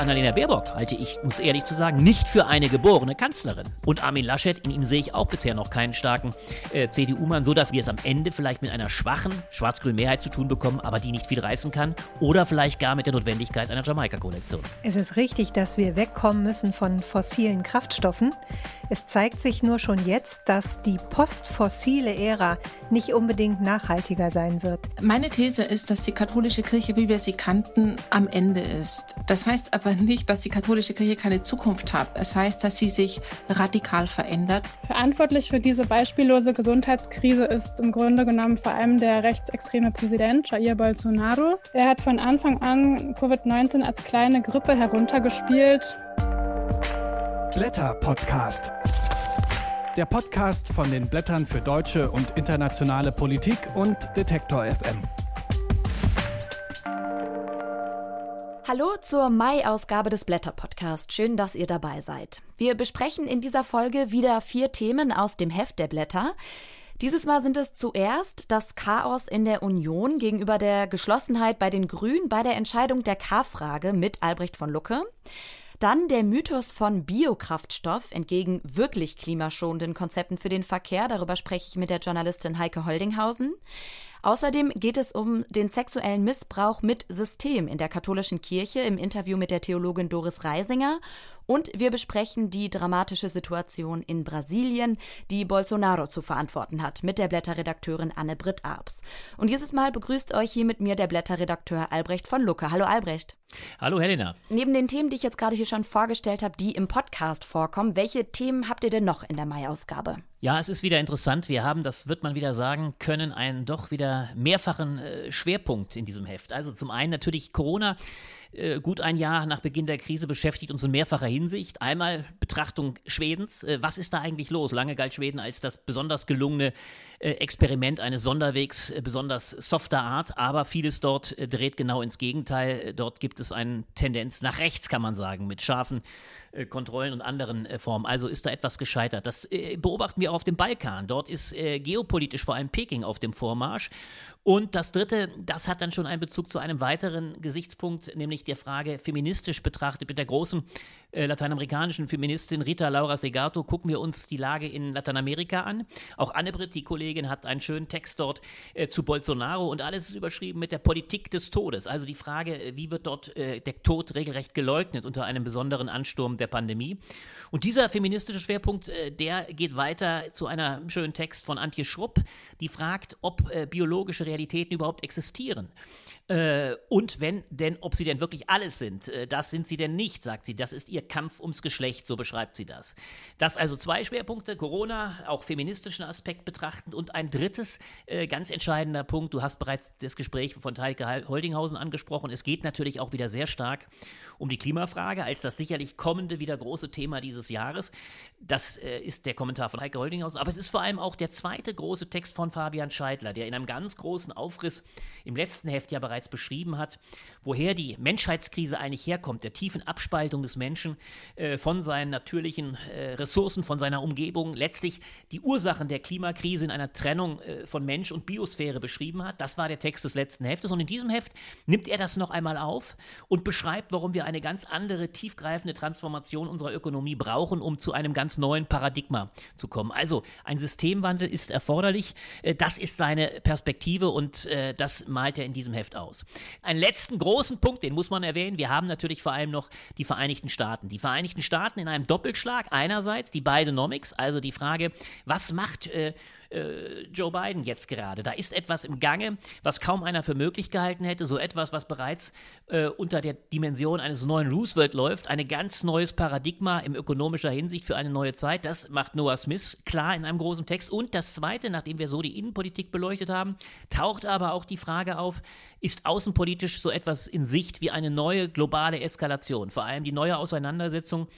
Annalena Baerbock halte ich, muss ehrlich zu sagen, nicht für eine geborene Kanzlerin. Und Armin Laschet, in ihm sehe ich auch bisher noch keinen starken äh, CDU-Mann, so dass wir es am Ende vielleicht mit einer schwachen schwarz-grünen Mehrheit zu tun bekommen, aber die nicht viel reißen kann. Oder vielleicht gar mit der Notwendigkeit einer Jamaika-Koalition. Es ist richtig, dass wir wegkommen müssen von fossilen Kraftstoffen. Es zeigt sich nur schon jetzt, dass die postfossile Ära nicht unbedingt nachhaltiger sein wird. Meine These ist, dass die katholische Kirche, wie wir sie kannten, am Ende ist. Das heißt aber nicht, dass die katholische Kirche keine Zukunft hat. Es heißt, dass sie sich radikal verändert. Verantwortlich für diese beispiellose Gesundheitskrise ist im Grunde genommen vor allem der rechtsextreme Präsident Jair Bolsonaro. Er hat von Anfang an Covid-19 als kleine Grippe heruntergespielt. Blätter Podcast. Der Podcast von den Blättern für deutsche und internationale Politik und Detektor FM. Hallo zur Mai-Ausgabe des Blätter-Podcast. Schön, dass ihr dabei seid. Wir besprechen in dieser Folge wieder vier Themen aus dem Heft der Blätter. Dieses Mal sind es zuerst das Chaos in der Union gegenüber der Geschlossenheit bei den Grünen bei der Entscheidung der K-Frage mit Albrecht von Lucke. Dann der Mythos von Biokraftstoff entgegen wirklich klimaschonenden Konzepten für den Verkehr. Darüber spreche ich mit der Journalistin Heike Holdinghausen. Außerdem geht es um den sexuellen Missbrauch mit System in der katholischen Kirche im Interview mit der Theologin Doris Reisinger. Und wir besprechen die dramatische Situation in Brasilien, die Bolsonaro zu verantworten hat, mit der Blätterredakteurin Anne-Britt Arps. Und dieses Mal begrüßt euch hier mit mir der Blätterredakteur Albrecht von Lucke. Hallo Albrecht. Hallo Helena. Neben den Themen, die ich jetzt gerade hier schon vorgestellt habe, die im Podcast vorkommen, welche Themen habt ihr denn noch in der Mai-Ausgabe? Ja, es ist wieder interessant. Wir haben, das wird man wieder sagen können, einen doch wieder mehrfachen äh, Schwerpunkt in diesem Heft. Also zum einen natürlich Corona. Äh, gut ein Jahr nach Beginn der Krise beschäftigt uns in mehrfacher Hinsicht. Einmal Betrachtung Schwedens. Äh, was ist da eigentlich los? Lange galt Schweden als das besonders gelungene Experiment eines Sonderwegs, besonders softer Art, aber vieles dort dreht genau ins Gegenteil. Dort gibt es eine Tendenz nach rechts, kann man sagen, mit scharfen Kontrollen und anderen Formen. Also ist da etwas gescheitert. Das beobachten wir auch auf dem Balkan. Dort ist geopolitisch vor allem Peking auf dem Vormarsch. Und das Dritte, das hat dann schon einen Bezug zu einem weiteren Gesichtspunkt, nämlich nämlich der Frage feministisch betrachtet mit der großen äh, lateinamerikanischen Feministin Rita Laura Segato gucken wir uns die Lage in Lateinamerika an. Auch Annebrit, die Kollegin, hat einen schönen Text dort äh, zu Bolsonaro und alles ist überschrieben mit der Politik des Todes. Also die Frage, äh, wie wird dort äh, der Tod regelrecht geleugnet unter einem besonderen Ansturm der Pandemie. Und dieser feministische Schwerpunkt, äh, der geht weiter zu einer schönen Text von Antje Schrupp, die fragt, ob biologische Realitäten überhaupt existieren. Und wenn denn, ob sie denn wirklich alles sind, das sind sie denn nicht, sagt sie. Das ist ihr Kampf ums Geschlecht, so beschreibt sie das. Das also zwei Schwerpunkte, Corona, auch feministischen Aspekt betrachtend und ein drittes äh, ganz entscheidender Punkt, du hast bereits das Gespräch von Heike Holdinghausen angesprochen, es geht natürlich auch wieder sehr stark um die Klimafrage als das sicherlich kommende wieder große Thema dieses Jahres. Das äh, ist der Kommentar von Heike Holdinghausen, aber es ist vor allem auch der zweite große Text von Fabian Scheidler, der in einem ganz großen Aufriss im letzten Heft ja bereits beschrieben hat, woher die Menschheitskrise eigentlich herkommt, der tiefen Abspaltung des Menschen äh, von seinen natürlichen äh, Ressourcen, von seiner Umgebung, letztlich die Ursachen der Klimakrise in einer Trennung äh, von Mensch und Biosphäre beschrieben hat. Das war der Text des letzten Heftes und in diesem Heft nimmt er das noch einmal auf und beschreibt, warum wir eine ganz andere, tiefgreifende Transformation unserer Ökonomie brauchen, um zu einem ganz neuen Paradigma zu kommen. Also ein Systemwandel ist erforderlich. Äh, das ist seine Perspektive und äh, das malt er in diesem Heft aus. Einen letzten großen Punkt, den muss man erwähnen. Wir haben natürlich vor allem noch die Vereinigten Staaten. Die Vereinigten Staaten in einem Doppelschlag. Einerseits die Bidenomics, also die Frage, was macht äh, äh, Joe Biden jetzt gerade. Da ist etwas im Gange, was kaum einer für möglich gehalten hätte. So etwas, was bereits äh, unter der Dimension eines neuen Roosevelt läuft. Ein ganz neues Paradigma in ökonomischer Hinsicht für eine neue Zeit. Das macht Noah Smith klar in einem großen Text. Und das Zweite, nachdem wir so die Innenpolitik beleuchtet haben, taucht aber auch die Frage auf, ist außenpolitisch so etwas in Sicht wie eine neue globale Eskalation? Vor allem die neue Auseinandersetzung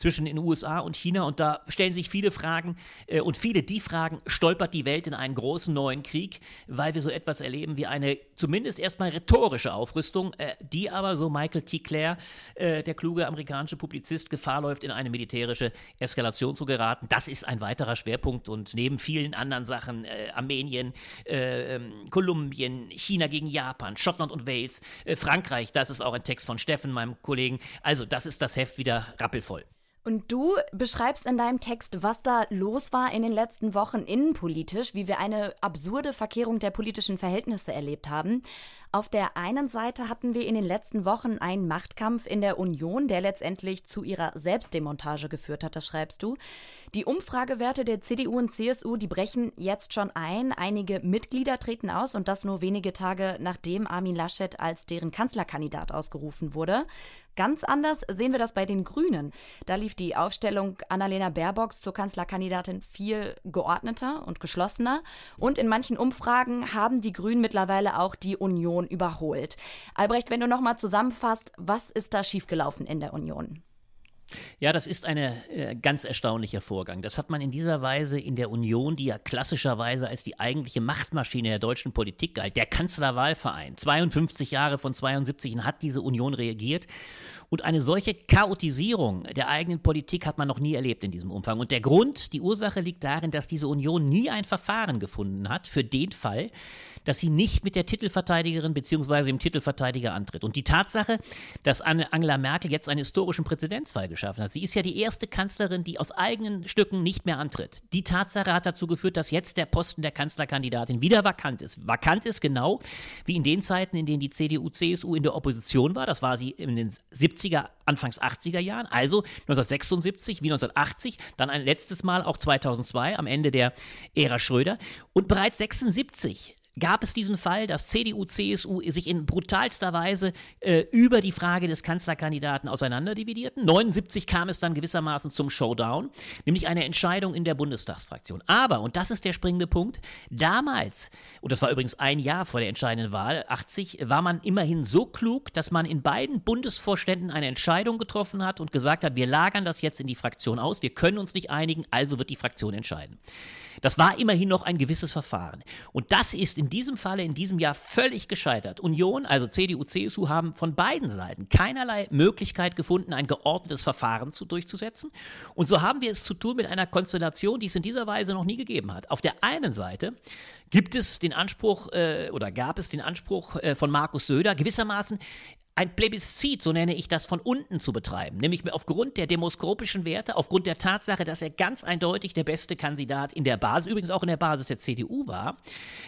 zwischen den USA und China. Und da stellen sich viele Fragen äh, und viele die Fragen, stolpert die Welt in einen großen neuen Krieg, weil wir so etwas erleben wie eine zumindest erstmal rhetorische Aufrüstung, äh, die aber, so Michael T. Clare, äh, der kluge amerikanische Publizist, Gefahr läuft, in eine militärische Eskalation zu geraten. Das ist ein weiterer Schwerpunkt und neben vielen anderen Sachen, äh, Armenien, äh, ähm, Kolumbien, China gegen Japan, Schottland und Wales, äh, Frankreich, das ist auch ein Text von Steffen, meinem Kollegen. Also das ist das Heft wieder rappelvoll. Und du beschreibst in deinem Text, was da los war in den letzten Wochen innenpolitisch, wie wir eine absurde Verkehrung der politischen Verhältnisse erlebt haben. Auf der einen Seite hatten wir in den letzten Wochen einen Machtkampf in der Union, der letztendlich zu ihrer Selbstdemontage geführt hat, das schreibst du. Die Umfragewerte der CDU und CSU, die brechen jetzt schon ein. Einige Mitglieder treten aus und das nur wenige Tage nachdem Armin Laschet als deren Kanzlerkandidat ausgerufen wurde. Ganz anders sehen wir das bei den Grünen. Da lief die Aufstellung Annalena Baerbocks zur Kanzlerkandidatin viel geordneter und geschlossener. Und in manchen Umfragen haben die Grünen mittlerweile auch die Union überholt. Albrecht, wenn du nochmal zusammenfasst, was ist da schiefgelaufen in der Union? Ja, das ist ein äh, ganz erstaunlicher Vorgang. Das hat man in dieser Weise in der Union, die ja klassischerweise als die eigentliche Machtmaschine der deutschen Politik galt, der Kanzlerwahlverein, 52 Jahre von 72 hat diese Union reagiert. Und eine solche Chaotisierung der eigenen Politik hat man noch nie erlebt in diesem Umfang. Und der Grund, die Ursache liegt darin, dass diese Union nie ein Verfahren gefunden hat für den Fall, dass sie nicht mit der Titelverteidigerin bzw. dem Titelverteidiger antritt. Und die Tatsache, dass Angela Merkel jetzt einen historischen Präzedenzfall geschaffen hat, sie ist ja die erste Kanzlerin, die aus eigenen Stücken nicht mehr antritt. Die Tatsache hat dazu geführt, dass jetzt der Posten der Kanzlerkandidatin wieder vakant ist. Vakant ist genau wie in den Zeiten, in denen die CDU, CSU in der Opposition war. Das war sie in den 70er, Anfangs 80er Jahren, also 1976 wie 1980, dann ein letztes Mal auch 2002 am Ende der Ära Schröder. Und bereits 76 gab es diesen Fall, dass CDU, CSU sich in brutalster Weise äh, über die Frage des Kanzlerkandidaten auseinanderdividierten. 79 kam es dann gewissermaßen zum Showdown, nämlich eine Entscheidung in der Bundestagsfraktion. Aber, und das ist der springende Punkt, damals, und das war übrigens ein Jahr vor der entscheidenden Wahl, 80, war man immerhin so klug, dass man in beiden Bundesvorständen eine Entscheidung getroffen hat und gesagt hat, wir lagern das jetzt in die Fraktion aus, wir können uns nicht einigen, also wird die Fraktion entscheiden. Das war immerhin noch ein gewisses Verfahren. Und das ist in diesem Falle, in diesem Jahr völlig gescheitert. Union, also CDU, CSU, haben von beiden Seiten keinerlei Möglichkeit gefunden, ein geordnetes Verfahren zu, durchzusetzen. Und so haben wir es zu tun mit einer Konstellation, die es in dieser Weise noch nie gegeben hat. Auf der einen Seite gibt es den Anspruch äh, oder gab es den Anspruch äh, von Markus Söder, gewissermaßen ein Plebiszit, so nenne ich das, von unten zu betreiben. Nämlich aufgrund der demoskopischen Werte, aufgrund der Tatsache, dass er ganz eindeutig der beste Kandidat in der Basis, übrigens auch in der Basis der CDU war,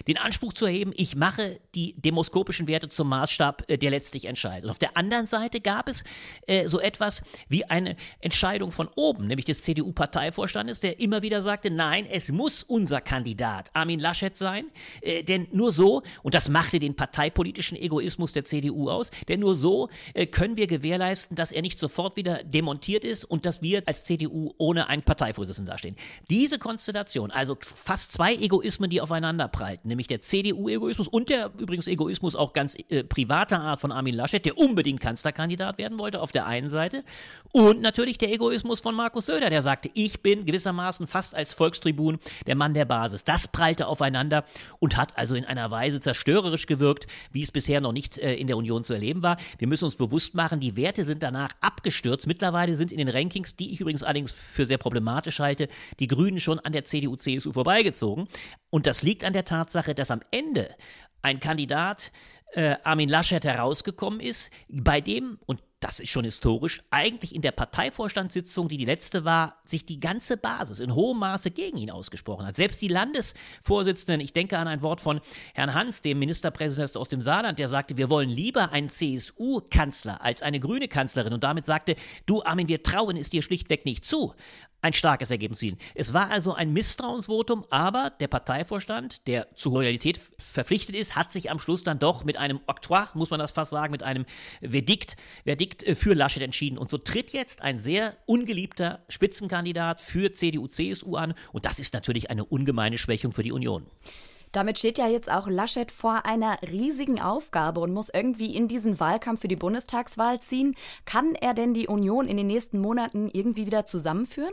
den Anspruch zu erheben, ich mache die demoskopischen Werte zum Maßstab, äh, der letztlich entscheidet. Und auf der anderen Seite gab es äh, so etwas wie eine Entscheidung von oben, nämlich des CDU-Parteivorstandes, der immer wieder sagte, nein, es muss unser Kandidat Armin Laschet sein, äh, denn nur so, und das machte den parteipolitischen Egoismus der CDU aus, denn nur so äh, können wir gewährleisten, dass er nicht sofort wieder demontiert ist und dass wir als CDU ohne einen Parteivorsitzenden dastehen. Diese Konstellation, also fast zwei Egoismen, die aufeinander prallten, nämlich der CDU-Egoismus und der übrigens Egoismus auch ganz äh, privater Art von Armin Laschet, der unbedingt Kanzlerkandidat werden wollte, auf der einen Seite, und natürlich der Egoismus von Markus Söder, der sagte, ich bin gewissermaßen fast als Volkstribun der Mann der Basis. Das prallte aufeinander und hat also in einer Weise zerstörerisch gewirkt, wie es bisher noch nicht äh, in der Union zu erleben war. Wir müssen uns bewusst machen, die Werte sind danach abgestürzt. Mittlerweile sind in den Rankings, die ich übrigens allerdings für sehr problematisch halte, die Grünen schon an der CDU, CSU vorbeigezogen. Und das liegt an der Tatsache, dass am Ende ein Kandidat äh, Armin Laschet herausgekommen ist, bei dem, und das ist schon historisch, eigentlich in der Parteivorstandssitzung, die die letzte war, sich die ganze Basis in hohem Maße gegen ihn ausgesprochen hat. Selbst die Landesvorsitzenden, ich denke an ein Wort von Herrn Hans, dem Ministerpräsidenten aus dem Saarland, der sagte, wir wollen lieber einen CSU-Kanzler als eine grüne Kanzlerin und damit sagte, du Armin, wir trauen es dir schlichtweg nicht zu ein starkes Ergebnis ziehen. Es war also ein Misstrauensvotum, aber der Parteivorstand, der zur Loyalität verpflichtet ist, hat sich am Schluss dann doch mit einem Oktroi, muss man das fast sagen, mit einem Verdikt, Verdikt äh, für Laschet entschieden. Und so tritt jetzt ein sehr ungeliebter Spitzenkandidat für CDU, CSU an. Und das ist natürlich eine ungemeine Schwächung für die Union. Damit steht ja jetzt auch Laschet vor einer riesigen Aufgabe und muss irgendwie in diesen Wahlkampf für die Bundestagswahl ziehen. Kann er denn die Union in den nächsten Monaten irgendwie wieder zusammenführen?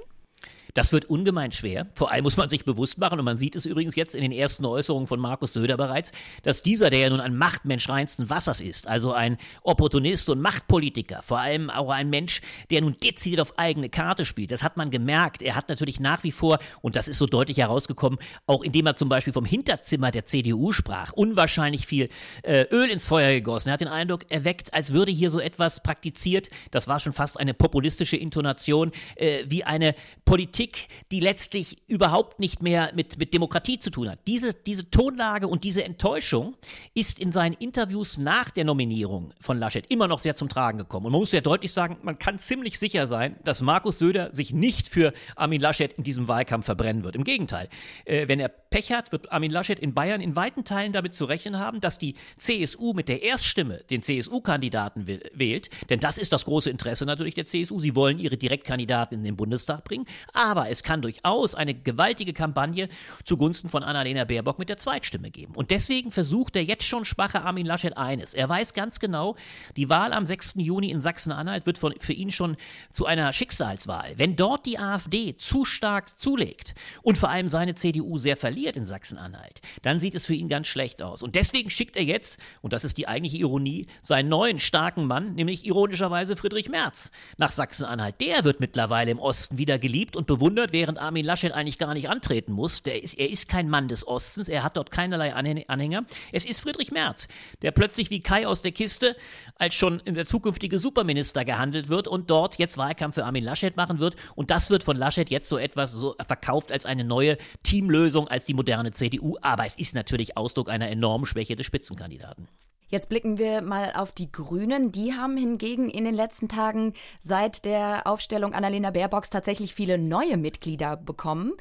Das wird ungemein schwer. Vor allem muss man sich bewusst machen, und man sieht es übrigens jetzt in den ersten Äußerungen von Markus Söder bereits, dass dieser, der ja nun ein Machtmensch reinsten Wassers ist, also ein Opportunist und Machtpolitiker, vor allem auch ein Mensch, der nun dezidiert auf eigene Karte spielt, das hat man gemerkt. Er hat natürlich nach wie vor, und das ist so deutlich herausgekommen, auch indem er zum Beispiel vom Hinterzimmer der CDU sprach, unwahrscheinlich viel äh, Öl ins Feuer gegossen. Er hat den Eindruck erweckt, als würde hier so etwas praktiziert, das war schon fast eine populistische Intonation, äh, wie eine Politik, Politik, die letztlich überhaupt nicht mehr mit, mit Demokratie zu tun hat. Diese, diese Tonlage und diese Enttäuschung ist in seinen Interviews nach der Nominierung von Laschet immer noch sehr zum Tragen gekommen. Und man muss ja deutlich sagen, man kann ziemlich sicher sein, dass Markus Söder sich nicht für Armin Laschet in diesem Wahlkampf verbrennen wird. Im Gegenteil, äh, wenn er Pech hat, wird Armin Laschet in Bayern in weiten Teilen damit zu rechnen haben, dass die CSU mit der Erststimme den CSU-Kandidaten wählt. Denn das ist das große Interesse natürlich der CSU. Sie wollen ihre Direktkandidaten in den Bundestag bringen. Aber es kann durchaus eine gewaltige Kampagne zugunsten von Annalena Baerbock mit der Zweitstimme geben. Und deswegen versucht der jetzt schon schwache Armin Laschet eines. Er weiß ganz genau, die Wahl am 6. Juni in Sachsen-Anhalt wird von, für ihn schon zu einer Schicksalswahl. Wenn dort die AfD zu stark zulegt und vor allem seine CDU sehr verliert in Sachsen-Anhalt, dann sieht es für ihn ganz schlecht aus. Und deswegen schickt er jetzt, und das ist die eigentliche Ironie, seinen neuen starken Mann, nämlich ironischerweise Friedrich Merz, nach Sachsen-Anhalt. Der wird mittlerweile im Osten wieder geliebt und bewundert, während Armin Laschet eigentlich gar nicht antreten muss. Ist, er ist kein Mann des Ostens, er hat dort keinerlei Anhänger. Es ist Friedrich Merz, der plötzlich wie Kai aus der Kiste als schon der zukünftige Superminister gehandelt wird und dort jetzt Wahlkampf für Armin Laschet machen wird. Und das wird von Laschet jetzt so etwas so verkauft als eine neue Teamlösung, als die moderne CDU. Aber es ist natürlich Ausdruck einer enormen Schwäche des Spitzenkandidaten. Jetzt blicken wir mal auf die Grünen. Die haben hingegen in den letzten Tagen seit der Aufstellung Annalena Baerbocks tatsächlich viele neue Mitglieder bekommen.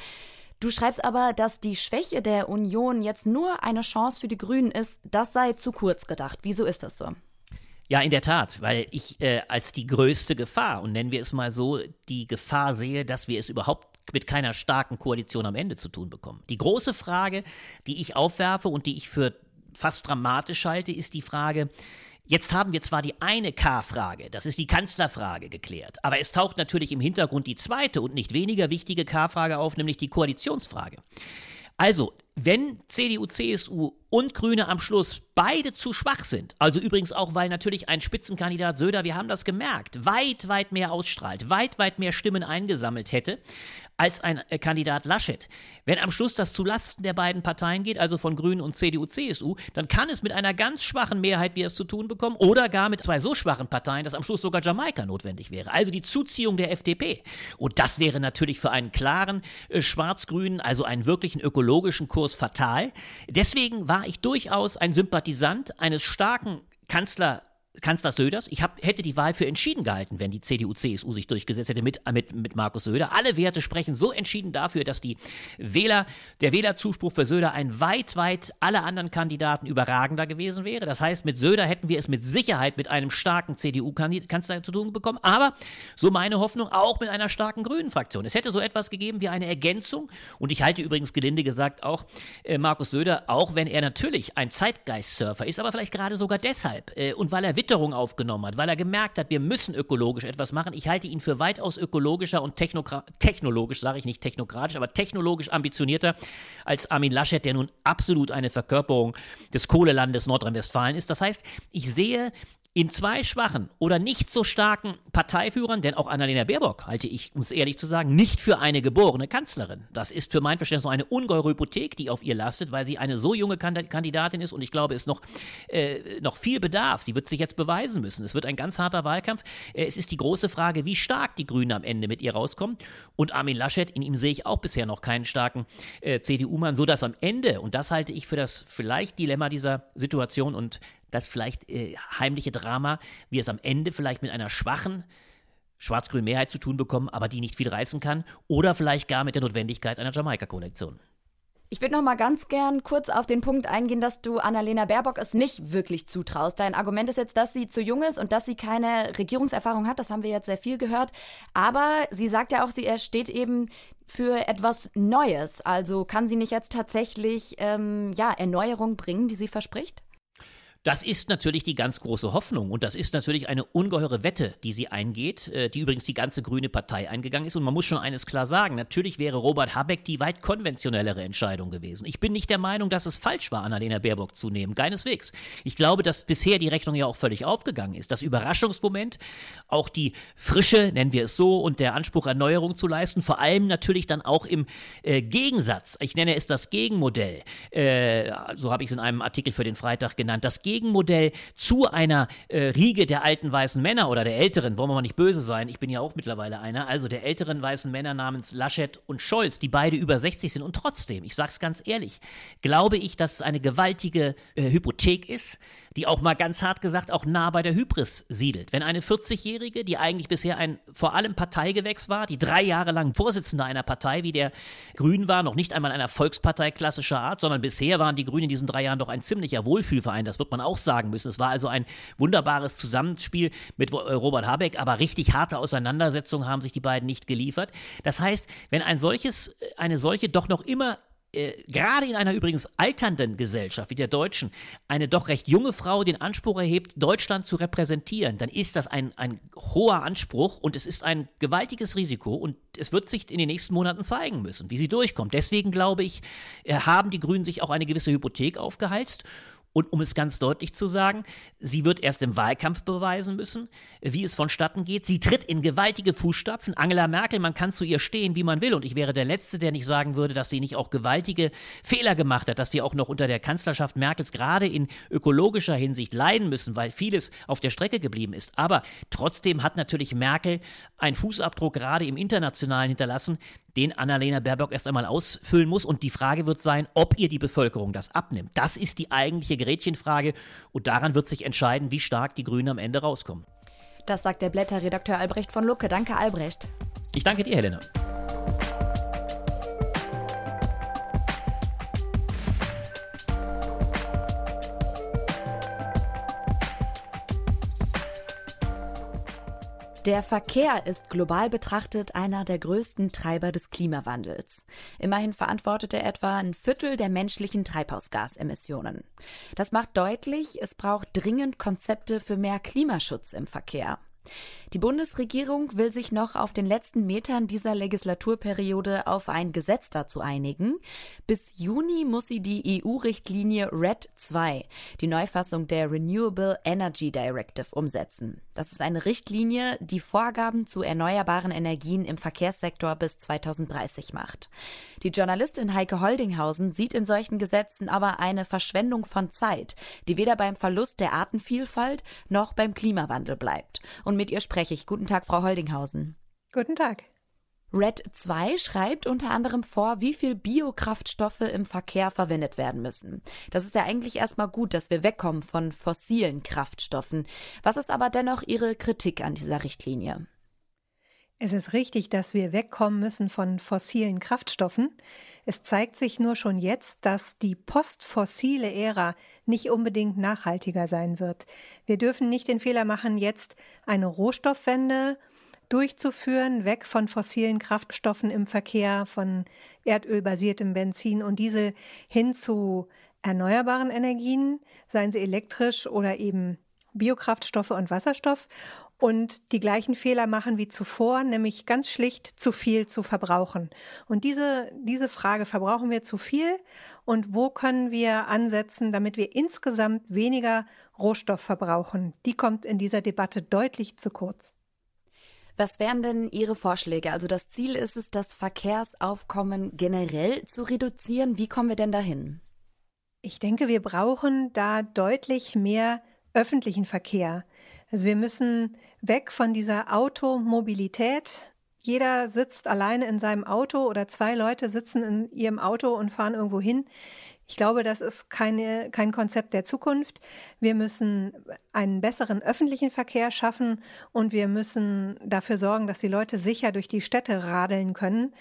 Du schreibst aber, dass die Schwäche der Union jetzt nur eine Chance für die Grünen ist. Das sei zu kurz gedacht. Wieso ist das so? Ja, in der Tat, weil ich äh, als die größte Gefahr, und nennen wir es mal so, die Gefahr sehe, dass wir es überhaupt mit keiner starken Koalition am Ende zu tun bekommen. Die große Frage, die ich aufwerfe und die ich für fast dramatisch halte, ist die Frage, Jetzt haben wir zwar die eine K-Frage, das ist die Kanzlerfrage, geklärt, aber es taucht natürlich im Hintergrund die zweite und nicht weniger wichtige K-Frage auf, nämlich die Koalitionsfrage. Also, wenn CDU, CSU und Grüne am Schluss beide zu schwach sind, also übrigens auch, weil natürlich ein Spitzenkandidat Söder, wir haben das gemerkt, weit, weit mehr ausstrahlt, weit, weit mehr Stimmen eingesammelt hätte, als ein äh, Kandidat Laschet. Wenn am Schluss das zulasten der beiden Parteien geht, also von Grünen und CDU, CSU, dann kann es mit einer ganz schwachen Mehrheit wir es zu tun bekommen oder gar mit zwei so schwachen Parteien, dass am Schluss sogar Jamaika notwendig wäre. Also die Zuziehung der FDP. Und das wäre natürlich für einen klaren äh, schwarz-grünen, also einen wirklichen ökologischen Kurs fatal. Deswegen war ich durchaus ein Sympathisant eines starken Kanzler Kanzler Söders. Ich hab, hätte die Wahl für entschieden gehalten, wenn die CDU, CSU sich durchgesetzt hätte mit, mit, mit Markus Söder. Alle Werte sprechen so entschieden dafür, dass die Wähler, der Wählerzuspruch für Söder ein weit, weit alle anderen Kandidaten überragender gewesen wäre. Das heißt, mit Söder hätten wir es mit Sicherheit mit einem starken CDU-Kanzler zu tun bekommen, aber so meine Hoffnung auch mit einer starken grünen Fraktion. Es hätte so etwas gegeben wie eine Ergänzung und ich halte übrigens gelinde gesagt auch äh, Markus Söder, auch wenn er natürlich ein Zeitgeist-Surfer ist, aber vielleicht gerade sogar deshalb äh, und weil er Witterung aufgenommen hat, weil er gemerkt hat, wir müssen ökologisch etwas machen. Ich halte ihn für weitaus ökologischer und technologisch, sage ich nicht technokratisch, aber technologisch ambitionierter als Armin Laschet, der nun absolut eine Verkörperung des Kohlelandes Nordrhein-Westfalen ist. Das heißt, ich sehe in zwei schwachen oder nicht so starken Parteiführern, denn auch Annalena Baerbock halte ich, um es ehrlich zu sagen, nicht für eine geborene Kanzlerin. Das ist für mein Verständnis noch eine ungeheure Hypothek, die auf ihr lastet, weil sie eine so junge Kandidatin ist und ich glaube, es noch, äh, noch viel bedarf. Sie wird sich jetzt beweisen müssen. Es wird ein ganz harter Wahlkampf. Äh, es ist die große Frage, wie stark die Grünen am Ende mit ihr rauskommen. Und Armin Laschet, in ihm sehe ich auch bisher noch keinen starken äh, CDU-Mann, sodass am Ende, und das halte ich für das vielleicht Dilemma dieser Situation und das vielleicht äh, heimliche Drama, wir es am Ende vielleicht mit einer schwachen schwarz-grünen Mehrheit zu tun bekommen, aber die nicht viel reißen kann, oder vielleicht gar mit der Notwendigkeit einer Jamaika-Koalition. Ich würde noch mal ganz gern kurz auf den Punkt eingehen, dass du Annalena Baerbock es nicht wirklich zutraust. Dein Argument ist jetzt, dass sie zu jung ist und dass sie keine Regierungserfahrung hat. Das haben wir jetzt sehr viel gehört. Aber sie sagt ja auch, sie steht eben für etwas Neues. Also kann sie nicht jetzt tatsächlich ähm, ja, Erneuerung bringen, die sie verspricht? Das ist natürlich die ganz große Hoffnung und das ist natürlich eine ungeheure Wette, die sie eingeht, äh, die übrigens die ganze grüne Partei eingegangen ist. Und man muss schon eines klar sagen, natürlich wäre Robert Habeck die weit konventionellere Entscheidung gewesen. Ich bin nicht der Meinung, dass es falsch war, Annalena Baerbock zu nehmen, keineswegs. Ich glaube, dass bisher die Rechnung ja auch völlig aufgegangen ist. Das Überraschungsmoment, auch die Frische, nennen wir es so, und der Anspruch, Erneuerung zu leisten, vor allem natürlich dann auch im äh, Gegensatz, ich nenne es das Gegenmodell, äh, so habe ich es in einem Artikel für den Freitag genannt, das Gegenmodell zu einer äh, Riege der alten weißen Männer oder der älteren, wollen wir mal nicht böse sein, ich bin ja auch mittlerweile einer, also der älteren weißen Männer namens Laschet und Scholz, die beide über 60 sind. Und trotzdem, ich sage es ganz ehrlich, glaube ich, dass es eine gewaltige äh, Hypothek ist, die auch mal ganz hart gesagt auch nah bei der Hybris siedelt. Wenn eine 40-Jährige, die eigentlich bisher ein vor allem Parteigewächs war, die drei Jahre lang Vorsitzende einer Partei wie der Grünen war, noch nicht einmal einer Volkspartei klassischer Art, sondern bisher waren die Grünen in diesen drei Jahren doch ein ziemlicher Wohlfühlverein, das wird man auch sagen müssen. Es war also ein wunderbares Zusammenspiel mit Robert Habeck, aber richtig harte Auseinandersetzungen haben sich die beiden nicht geliefert. Das heißt, wenn ein solches, eine solche doch noch immer äh, gerade in einer übrigens alternden Gesellschaft wie der deutschen eine doch recht junge Frau den Anspruch erhebt, Deutschland zu repräsentieren, dann ist das ein, ein hoher Anspruch und es ist ein gewaltiges Risiko und es wird sich in den nächsten Monaten zeigen müssen, wie sie durchkommt. Deswegen glaube ich, äh, haben die Grünen sich auch eine gewisse Hypothek aufgeheizt und um es ganz deutlich zu sagen, sie wird erst im Wahlkampf beweisen müssen, wie es vonstatten geht. Sie tritt in gewaltige Fußstapfen. Angela Merkel, man kann zu ihr stehen, wie man will. Und ich wäre der Letzte, der nicht sagen würde, dass sie nicht auch gewaltige Fehler gemacht hat, dass wir auch noch unter der Kanzlerschaft Merkels gerade in ökologischer Hinsicht leiden müssen, weil vieles auf der Strecke geblieben ist. Aber trotzdem hat natürlich Merkel einen Fußabdruck gerade im Internationalen hinterlassen, den Annalena Baerbock erst einmal ausfüllen muss. Und die Frage wird sein, ob ihr die Bevölkerung das abnimmt. Das ist die eigentliche Gretchenfrage. Und daran wird sich entscheiden, wie stark die Grünen am Ende rauskommen. Das sagt der Blätterredakteur Albrecht von Lucke. Danke, Albrecht. Ich danke dir, Helena. Der Verkehr ist global betrachtet einer der größten Treiber des Klimawandels. Immerhin verantwortet er etwa ein Viertel der menschlichen Treibhausgasemissionen. Das macht deutlich, es braucht dringend Konzepte für mehr Klimaschutz im Verkehr. Die Bundesregierung will sich noch auf den letzten Metern dieser Legislaturperiode auf ein Gesetz dazu einigen. Bis Juni muss sie die EU-Richtlinie RED 2, die Neufassung der Renewable Energy Directive, umsetzen. Das ist eine Richtlinie, die Vorgaben zu erneuerbaren Energien im Verkehrssektor bis 2030 macht. Die Journalistin Heike Holdinghausen sieht in solchen Gesetzen aber eine Verschwendung von Zeit, die weder beim Verlust der Artenvielfalt noch beim Klimawandel bleibt. Und mit ihr spreche ich. Guten Tag, Frau Holdinghausen. Guten Tag. Red 2 schreibt unter anderem vor, wie viel Biokraftstoffe im Verkehr verwendet werden müssen. Das ist ja eigentlich erstmal gut, dass wir wegkommen von fossilen Kraftstoffen. Was ist aber dennoch Ihre Kritik an dieser Richtlinie? Es ist richtig, dass wir wegkommen müssen von fossilen Kraftstoffen. Es zeigt sich nur schon jetzt, dass die postfossile Ära nicht unbedingt nachhaltiger sein wird. Wir dürfen nicht den Fehler machen, jetzt eine Rohstoffwende durchzuführen, weg von fossilen Kraftstoffen im Verkehr, von erdölbasiertem Benzin und Diesel hin zu erneuerbaren Energien, seien sie elektrisch oder eben Biokraftstoffe und Wasserstoff und die gleichen Fehler machen wie zuvor, nämlich ganz schlicht zu viel zu verbrauchen. Und diese, diese Frage, verbrauchen wir zu viel und wo können wir ansetzen, damit wir insgesamt weniger Rohstoff verbrauchen, die kommt in dieser Debatte deutlich zu kurz. Was wären denn Ihre Vorschläge? Also das Ziel ist es, das Verkehrsaufkommen generell zu reduzieren. Wie kommen wir denn dahin? Ich denke, wir brauchen da deutlich mehr öffentlichen Verkehr. Also wir müssen weg von dieser Automobilität. Jeder sitzt alleine in seinem Auto oder zwei Leute sitzen in ihrem Auto und fahren irgendwo hin. Ich glaube, das ist keine, kein Konzept der Zukunft. Wir müssen einen besseren öffentlichen Verkehr schaffen und wir müssen dafür sorgen, dass die Leute sicher durch die Städte radeln können.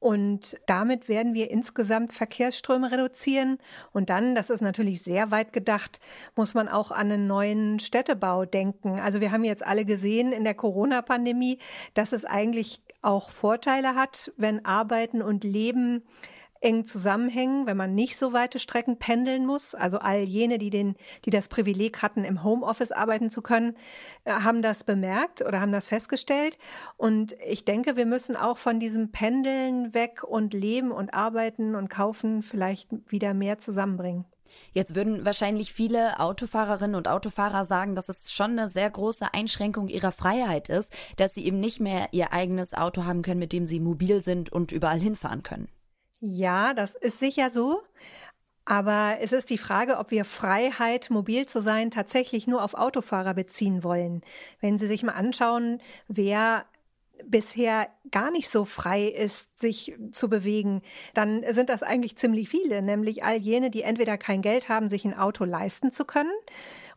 Und damit werden wir insgesamt Verkehrsströme reduzieren. Und dann, das ist natürlich sehr weit gedacht, muss man auch an einen neuen Städtebau denken. Also wir haben jetzt alle gesehen in der Corona-Pandemie, dass es eigentlich auch Vorteile hat, wenn Arbeiten und Leben eng zusammenhängen, wenn man nicht so weite Strecken pendeln muss. Also all jene, die, den, die das Privileg hatten, im Homeoffice arbeiten zu können, äh, haben das bemerkt oder haben das festgestellt. Und ich denke, wir müssen auch von diesem Pendeln weg und leben und arbeiten und kaufen vielleicht wieder mehr zusammenbringen. Jetzt würden wahrscheinlich viele Autofahrerinnen und Autofahrer sagen, dass es schon eine sehr große Einschränkung ihrer Freiheit ist, dass sie eben nicht mehr ihr eigenes Auto haben können, mit dem sie mobil sind und überall hinfahren können. Ja, das ist sicher so. Aber es ist die Frage, ob wir Freiheit, mobil zu sein, tatsächlich nur auf Autofahrer beziehen wollen. Wenn Sie sich mal anschauen, wer bisher gar nicht so frei ist, sich zu bewegen, dann sind das eigentlich ziemlich viele, nämlich all jene, die entweder kein Geld haben, sich ein Auto leisten zu können,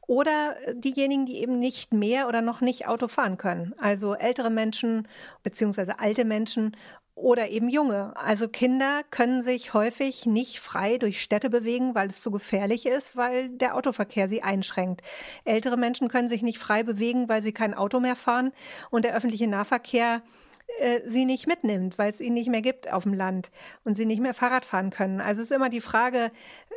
oder diejenigen, die eben nicht mehr oder noch nicht Auto fahren können. Also ältere Menschen beziehungsweise alte Menschen oder eben junge. Also Kinder können sich häufig nicht frei durch Städte bewegen, weil es zu gefährlich ist, weil der Autoverkehr sie einschränkt. Ältere Menschen können sich nicht frei bewegen, weil sie kein Auto mehr fahren und der öffentliche Nahverkehr äh, sie nicht mitnimmt, weil es ihn nicht mehr gibt auf dem Land und sie nicht mehr Fahrrad fahren können. Also ist immer die Frage,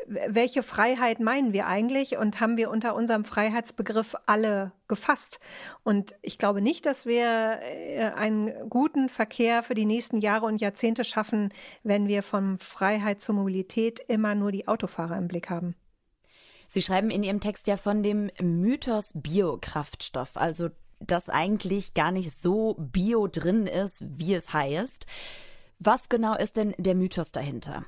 welche Freiheit meinen wir eigentlich und haben wir unter unserem Freiheitsbegriff alle gefasst? Und ich glaube nicht, dass wir äh, einen guten Verkehr für die nächsten Jahre und Jahrzehnte schaffen, wenn wir von Freiheit zur Mobilität immer nur die Autofahrer im Blick haben. Sie schreiben in Ihrem Text ja von dem Mythos Biokraftstoff, also dass eigentlich gar nicht so bio drin ist, wie es heißt. Was genau ist denn der Mythos dahinter?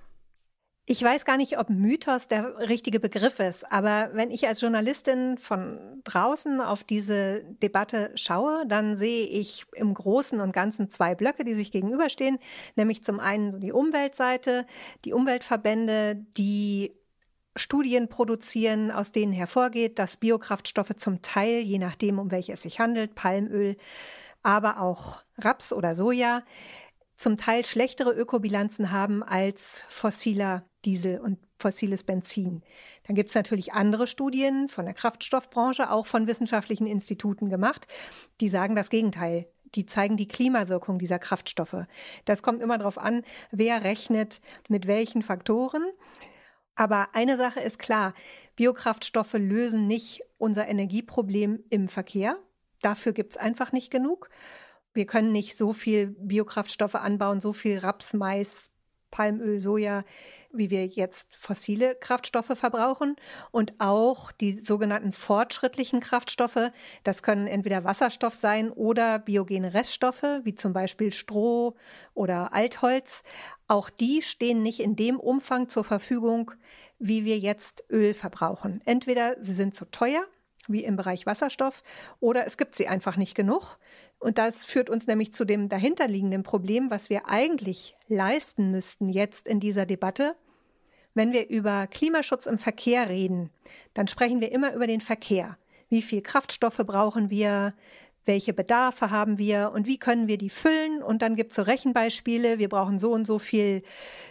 Ich weiß gar nicht, ob Mythos der richtige Begriff ist, aber wenn ich als Journalistin von draußen auf diese Debatte schaue, dann sehe ich im Großen und Ganzen zwei Blöcke, die sich gegenüberstehen, nämlich zum einen die Umweltseite, die Umweltverbände, die Studien produzieren, aus denen hervorgeht, dass Biokraftstoffe zum Teil, je nachdem, um welche es sich handelt, Palmöl, aber auch Raps oder Soja, zum Teil schlechtere Ökobilanzen haben als fossiler Diesel und fossiles Benzin. Dann gibt es natürlich andere Studien von der Kraftstoffbranche, auch von wissenschaftlichen Instituten gemacht, die sagen das Gegenteil. Die zeigen die Klimawirkung dieser Kraftstoffe. Das kommt immer darauf an, wer rechnet mit welchen Faktoren. Aber eine Sache ist klar, Biokraftstoffe lösen nicht unser Energieproblem im Verkehr. Dafür gibt es einfach nicht genug. Wir können nicht so viel Biokraftstoffe anbauen, so viel Raps, Mais, Palmöl, Soja, wie wir jetzt fossile Kraftstoffe verbrauchen. Und auch die sogenannten fortschrittlichen Kraftstoffe, das können entweder Wasserstoff sein oder biogene Reststoffe, wie zum Beispiel Stroh oder Altholz. Auch die stehen nicht in dem Umfang zur Verfügung, wie wir jetzt Öl verbrauchen. Entweder sie sind zu teuer, wie im Bereich Wasserstoff, oder es gibt sie einfach nicht genug. Und das führt uns nämlich zu dem dahinterliegenden Problem, was wir eigentlich leisten müssten jetzt in dieser Debatte. Wenn wir über Klimaschutz im Verkehr reden, dann sprechen wir immer über den Verkehr. Wie viel Kraftstoffe brauchen wir? welche Bedarfe haben wir und wie können wir die füllen. Und dann gibt es so Rechenbeispiele, wir brauchen so und so viel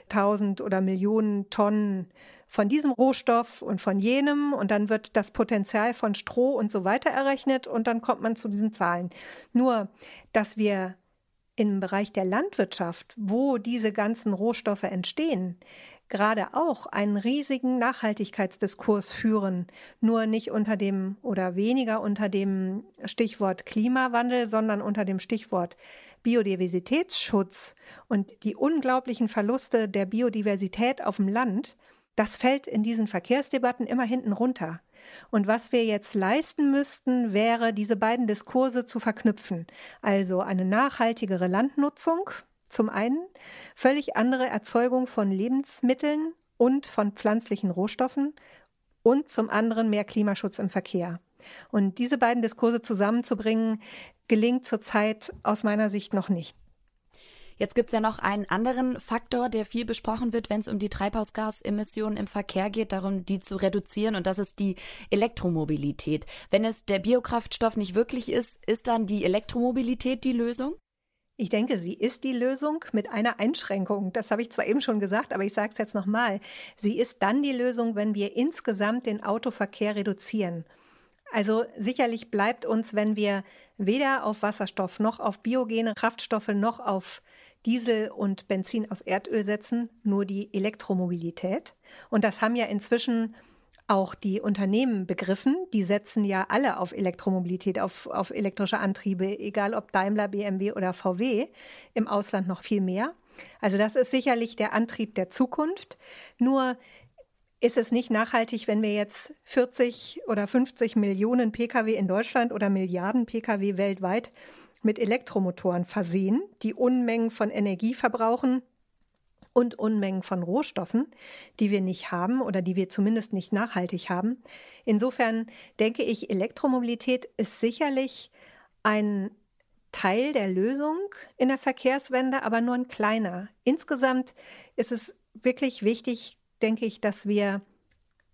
tausend oder Millionen Tonnen von diesem Rohstoff und von jenem und dann wird das Potenzial von Stroh und so weiter errechnet und dann kommt man zu diesen Zahlen. Nur, dass wir im Bereich der Landwirtschaft, wo diese ganzen Rohstoffe entstehen, gerade auch einen riesigen Nachhaltigkeitsdiskurs führen, nur nicht unter dem oder weniger unter dem Stichwort Klimawandel, sondern unter dem Stichwort Biodiversitätsschutz und die unglaublichen Verluste der Biodiversität auf dem Land, das fällt in diesen Verkehrsdebatten immer hinten runter. Und was wir jetzt leisten müssten, wäre, diese beiden Diskurse zu verknüpfen. Also eine nachhaltigere Landnutzung, zum einen völlig andere Erzeugung von Lebensmitteln und von pflanzlichen Rohstoffen und zum anderen mehr Klimaschutz im Verkehr. Und diese beiden Diskurse zusammenzubringen, gelingt zurzeit aus meiner Sicht noch nicht. Jetzt gibt es ja noch einen anderen Faktor, der viel besprochen wird, wenn es um die Treibhausgasemissionen im Verkehr geht, darum, die zu reduzieren, und das ist die Elektromobilität. Wenn es der Biokraftstoff nicht wirklich ist, ist dann die Elektromobilität die Lösung? Ich denke, sie ist die Lösung mit einer Einschränkung. Das habe ich zwar eben schon gesagt, aber ich sage es jetzt nochmal. Sie ist dann die Lösung, wenn wir insgesamt den Autoverkehr reduzieren. Also sicherlich bleibt uns, wenn wir weder auf Wasserstoff noch auf biogene Kraftstoffe noch auf Diesel und Benzin aus Erdöl setzen, nur die Elektromobilität. Und das haben ja inzwischen auch die Unternehmen begriffen. Die setzen ja alle auf Elektromobilität, auf, auf elektrische Antriebe, egal ob Daimler, BMW oder VW, im Ausland noch viel mehr. Also das ist sicherlich der Antrieb der Zukunft. Nur ist es nicht nachhaltig, wenn wir jetzt 40 oder 50 Millionen Pkw in Deutschland oder Milliarden Pkw weltweit mit Elektromotoren versehen, die Unmengen von Energie verbrauchen, und Unmengen von Rohstoffen, die wir nicht haben oder die wir zumindest nicht nachhaltig haben. Insofern denke ich, Elektromobilität ist sicherlich ein Teil der Lösung in der Verkehrswende, aber nur ein kleiner. Insgesamt ist es wirklich wichtig, denke ich, dass wir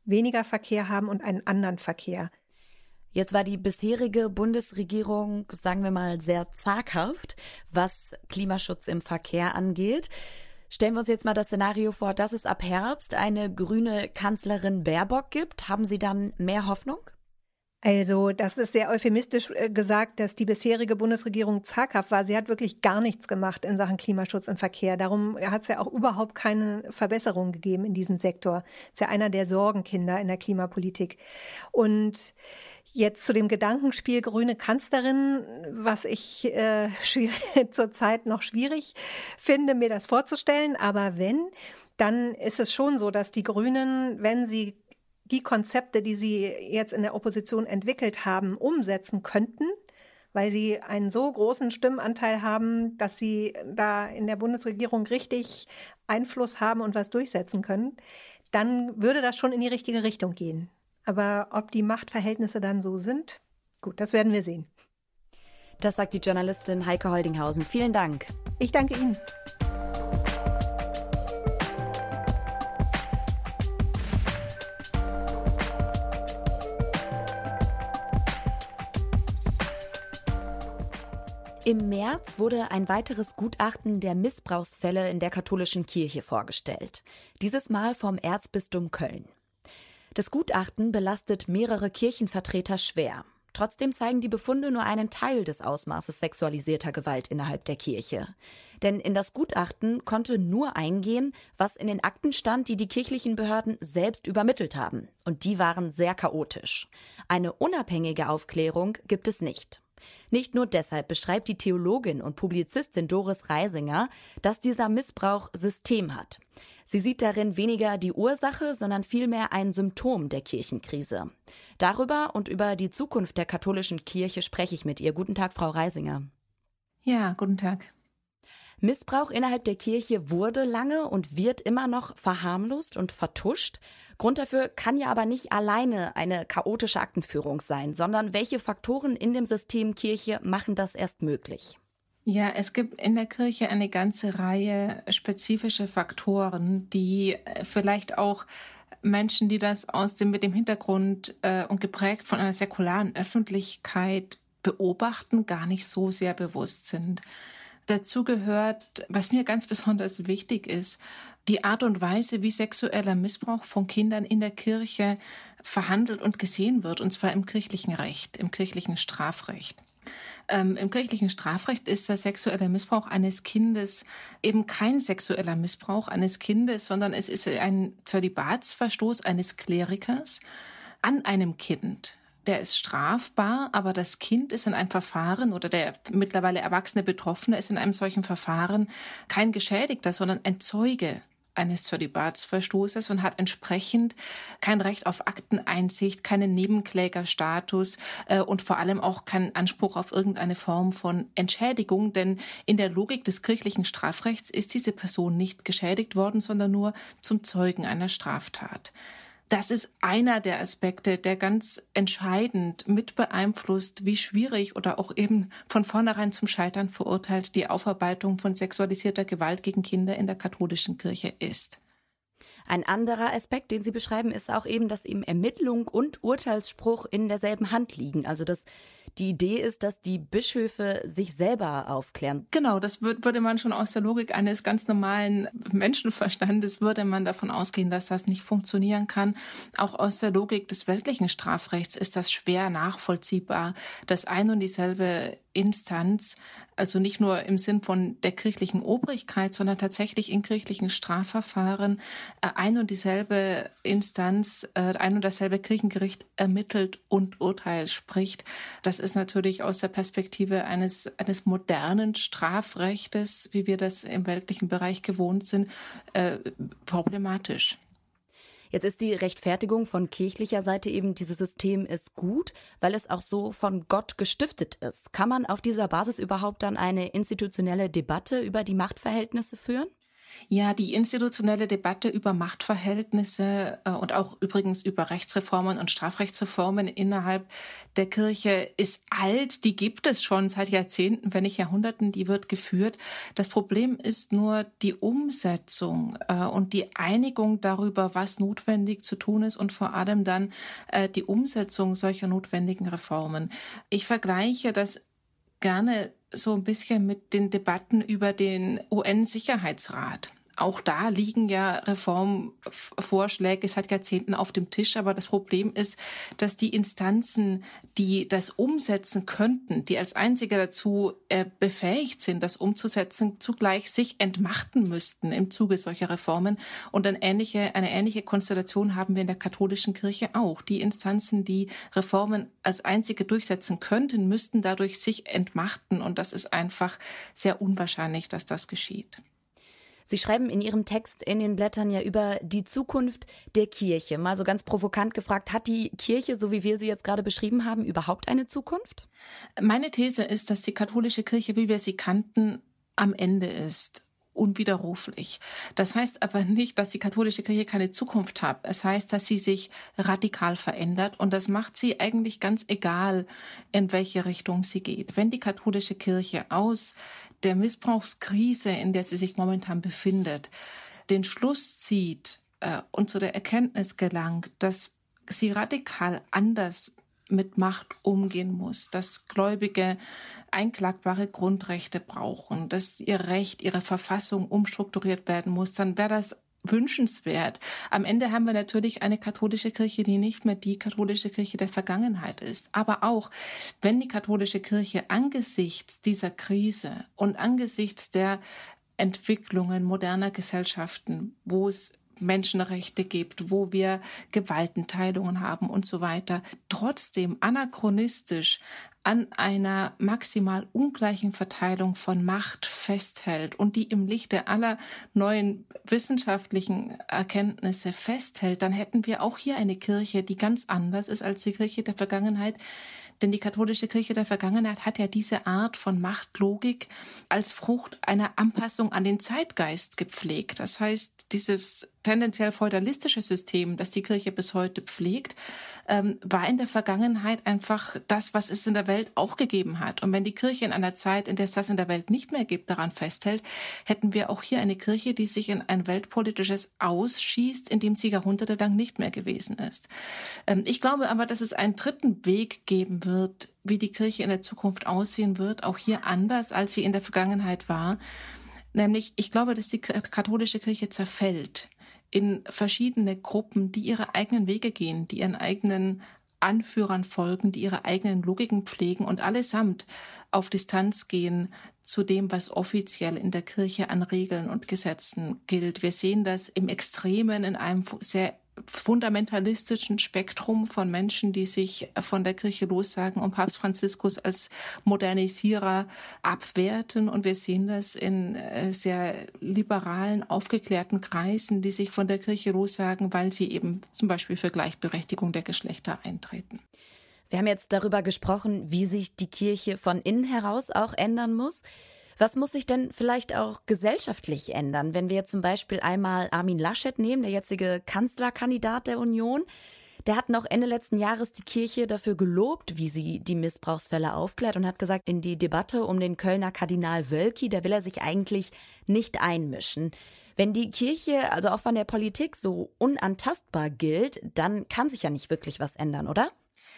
weniger Verkehr haben und einen anderen Verkehr. Jetzt war die bisherige Bundesregierung, sagen wir mal, sehr zaghaft, was Klimaschutz im Verkehr angeht. Stellen wir uns jetzt mal das Szenario vor, dass es ab Herbst eine grüne Kanzlerin Baerbock gibt. Haben Sie dann mehr Hoffnung? Also, das ist sehr euphemistisch äh, gesagt, dass die bisherige Bundesregierung zaghaft war. Sie hat wirklich gar nichts gemacht in Sachen Klimaschutz und Verkehr. Darum hat es ja auch überhaupt keine Verbesserung gegeben in diesem Sektor. Ist ja einer der Sorgenkinder in der Klimapolitik. Und Jetzt zu dem Gedankenspiel grüne Kanzlerin, was ich äh, zurzeit noch schwierig finde, mir das vorzustellen. Aber wenn, dann ist es schon so, dass die Grünen, wenn sie die Konzepte, die sie jetzt in der Opposition entwickelt haben, umsetzen könnten, weil sie einen so großen Stimmenanteil haben, dass sie da in der Bundesregierung richtig Einfluss haben und was durchsetzen können, dann würde das schon in die richtige Richtung gehen. Aber ob die Machtverhältnisse dann so sind, gut, das werden wir sehen. Das sagt die Journalistin Heike Holdinghausen. Vielen Dank. Ich danke Ihnen. Im März wurde ein weiteres Gutachten der Missbrauchsfälle in der katholischen Kirche vorgestellt. Dieses Mal vom Erzbistum Köln. Das Gutachten belastet mehrere Kirchenvertreter schwer. Trotzdem zeigen die Befunde nur einen Teil des Ausmaßes sexualisierter Gewalt innerhalb der Kirche. Denn in das Gutachten konnte nur eingehen, was in den Akten stand, die die kirchlichen Behörden selbst übermittelt haben. Und die waren sehr chaotisch. Eine unabhängige Aufklärung gibt es nicht. Nicht nur deshalb beschreibt die Theologin und Publizistin Doris Reisinger, dass dieser Missbrauch System hat. Sie sieht darin weniger die Ursache, sondern vielmehr ein Symptom der Kirchenkrise. Darüber und über die Zukunft der katholischen Kirche spreche ich mit ihr. Guten Tag, Frau Reisinger. Ja, guten Tag. Missbrauch innerhalb der Kirche wurde lange und wird immer noch verharmlost und vertuscht. Grund dafür kann ja aber nicht alleine eine chaotische Aktenführung sein, sondern welche Faktoren in dem System Kirche machen das erst möglich? Ja, es gibt in der Kirche eine ganze Reihe spezifische Faktoren, die äh, vielleicht auch Menschen, die das aus dem mit dem Hintergrund äh, und geprägt von einer säkularen Öffentlichkeit beobachten, gar nicht so sehr bewusst sind. Dazu gehört, was mir ganz besonders wichtig ist, die Art und Weise, wie sexueller Missbrauch von Kindern in der Kirche verhandelt und gesehen wird, und zwar im kirchlichen Recht, im kirchlichen Strafrecht. Ähm, Im kirchlichen Strafrecht ist der sexuelle Missbrauch eines Kindes eben kein sexueller Missbrauch eines Kindes, sondern es ist ein Zölibatsverstoß eines Klerikers an einem Kind. Der ist strafbar, aber das Kind ist in einem Verfahren oder der mittlerweile erwachsene Betroffene ist in einem solchen Verfahren kein Geschädigter, sondern ein Zeuge eines Zölibatsverstoßes und hat entsprechend kein Recht auf Akteneinsicht, keinen Nebenklägerstatus äh, und vor allem auch keinen Anspruch auf irgendeine Form von Entschädigung, denn in der Logik des kirchlichen Strafrechts ist diese Person nicht geschädigt worden, sondern nur zum Zeugen einer Straftat das ist einer der Aspekte, der ganz entscheidend mit beeinflusst, wie schwierig oder auch eben von vornherein zum Scheitern verurteilt die Aufarbeitung von sexualisierter Gewalt gegen Kinder in der katholischen Kirche ist. Ein anderer Aspekt, den Sie beschreiben, ist auch eben, dass eben Ermittlung und Urteilsspruch in derselben Hand liegen. Also dass die Idee ist, dass die Bischöfe sich selber aufklären. Genau, das würde man schon aus der Logik eines ganz normalen Menschenverstandes würde man davon ausgehen, dass das nicht funktionieren kann. Auch aus der Logik des weltlichen Strafrechts ist das schwer nachvollziehbar, dass ein und dieselbe Instanz, also nicht nur im Sinn von der kirchlichen Obrigkeit, sondern tatsächlich in kirchlichen Strafverfahren äh, ein und dieselbe Instanz, äh, ein und dasselbe Kirchengericht ermittelt und Urteil spricht. Das ist natürlich aus der Perspektive eines, eines modernen Strafrechtes, wie wir das im weltlichen Bereich gewohnt sind, äh, problematisch. Jetzt ist die Rechtfertigung von kirchlicher Seite eben, dieses System ist gut, weil es auch so von Gott gestiftet ist. Kann man auf dieser Basis überhaupt dann eine institutionelle Debatte über die Machtverhältnisse führen? Ja, die institutionelle Debatte über Machtverhältnisse äh, und auch übrigens über Rechtsreformen und Strafrechtsreformen innerhalb der Kirche ist alt. Die gibt es schon seit Jahrzehnten, wenn nicht Jahrhunderten. Die wird geführt. Das Problem ist nur die Umsetzung äh, und die Einigung darüber, was notwendig zu tun ist und vor allem dann äh, die Umsetzung solcher notwendigen Reformen. Ich vergleiche das gerne so ein bisschen mit den Debatten über den UN-Sicherheitsrat. Auch da liegen ja Reformvorschläge seit Jahrzehnten auf dem Tisch. Aber das Problem ist, dass die Instanzen, die das umsetzen könnten, die als einzige dazu äh, befähigt sind, das umzusetzen, zugleich sich entmachten müssten im Zuge solcher Reformen. Und eine ähnliche, eine ähnliche Konstellation haben wir in der katholischen Kirche auch. Die Instanzen, die Reformen als einzige durchsetzen könnten, müssten dadurch sich entmachten. Und das ist einfach sehr unwahrscheinlich, dass das geschieht. Sie schreiben in Ihrem Text in den Blättern ja über die Zukunft der Kirche. Mal so ganz provokant gefragt, hat die Kirche, so wie wir sie jetzt gerade beschrieben haben, überhaupt eine Zukunft? Meine These ist, dass die katholische Kirche, wie wir sie kannten, am Ende ist unwiderruflich. Das heißt aber nicht, dass die katholische Kirche keine Zukunft hat. Es heißt, dass sie sich radikal verändert und das macht sie eigentlich ganz egal, in welche Richtung sie geht. Wenn die katholische Kirche aus der Missbrauchskrise, in der sie sich momentan befindet, den Schluss zieht äh, und zu der Erkenntnis gelangt, dass sie radikal anders mit Macht umgehen muss, dass Gläubige einklagbare Grundrechte brauchen, dass ihr Recht, ihre Verfassung umstrukturiert werden muss, dann wäre das wünschenswert. Am Ende haben wir natürlich eine katholische Kirche, die nicht mehr die katholische Kirche der Vergangenheit ist. Aber auch, wenn die katholische Kirche angesichts dieser Krise und angesichts der Entwicklungen moderner Gesellschaften, wo es Menschenrechte gibt, wo wir Gewaltenteilungen haben und so weiter, trotzdem anachronistisch an einer maximal ungleichen Verteilung von Macht festhält und die im Lichte aller neuen wissenschaftlichen Erkenntnisse festhält, dann hätten wir auch hier eine Kirche, die ganz anders ist als die Kirche der Vergangenheit, denn die katholische Kirche der Vergangenheit hat ja diese Art von Machtlogik als Frucht einer Anpassung an den Zeitgeist gepflegt. Das heißt, dieses tendenziell feudalistische System, das die Kirche bis heute pflegt, ähm, war in der Vergangenheit einfach das, was es in der Welt auch gegeben hat. Und wenn die Kirche in einer Zeit, in der es das in der Welt nicht mehr gibt, daran festhält, hätten wir auch hier eine Kirche, die sich in ein weltpolitisches ausschießt, in dem sie jahrhundertelang nicht mehr gewesen ist. Ähm, ich glaube aber, dass es einen dritten Weg geben wird, wie die Kirche in der Zukunft aussehen wird, auch hier anders, als sie in der Vergangenheit war. Nämlich, ich glaube, dass die katholische Kirche zerfällt in verschiedene Gruppen, die ihre eigenen Wege gehen, die ihren eigenen Anführern folgen, die ihre eigenen Logiken pflegen und allesamt auf Distanz gehen zu dem, was offiziell in der Kirche an Regeln und Gesetzen gilt. Wir sehen das im Extremen in einem sehr fundamentalistischen Spektrum von Menschen, die sich von der Kirche lossagen und Papst Franziskus als Modernisierer abwerten. Und wir sehen das in äh, sehr liberalen, aufgeklärten Kreisen, die sich von der Kirche lossagen, weil sie eben zum Beispiel für Gleichberechtigung der Geschlechter eintreten. Wir haben jetzt darüber gesprochen, wie sich die Kirche von innen heraus auch ändern muss. Was muss sich denn vielleicht auch gesellschaftlich ändern, wenn wir zum Beispiel einmal Armin Laschet nehmen, der jetzige Kanzlerkandidat der Union? Der hat noch Ende letzten Jahres die Kirche dafür gelobt, wie sie die Missbrauchsfälle aufklärt und hat gesagt, in die Debatte um den Kölner Kardinal Wölki, da will er sich eigentlich nicht einmischen. Wenn die Kirche also auch von der Politik so unantastbar gilt, dann kann sich ja nicht wirklich was ändern, oder?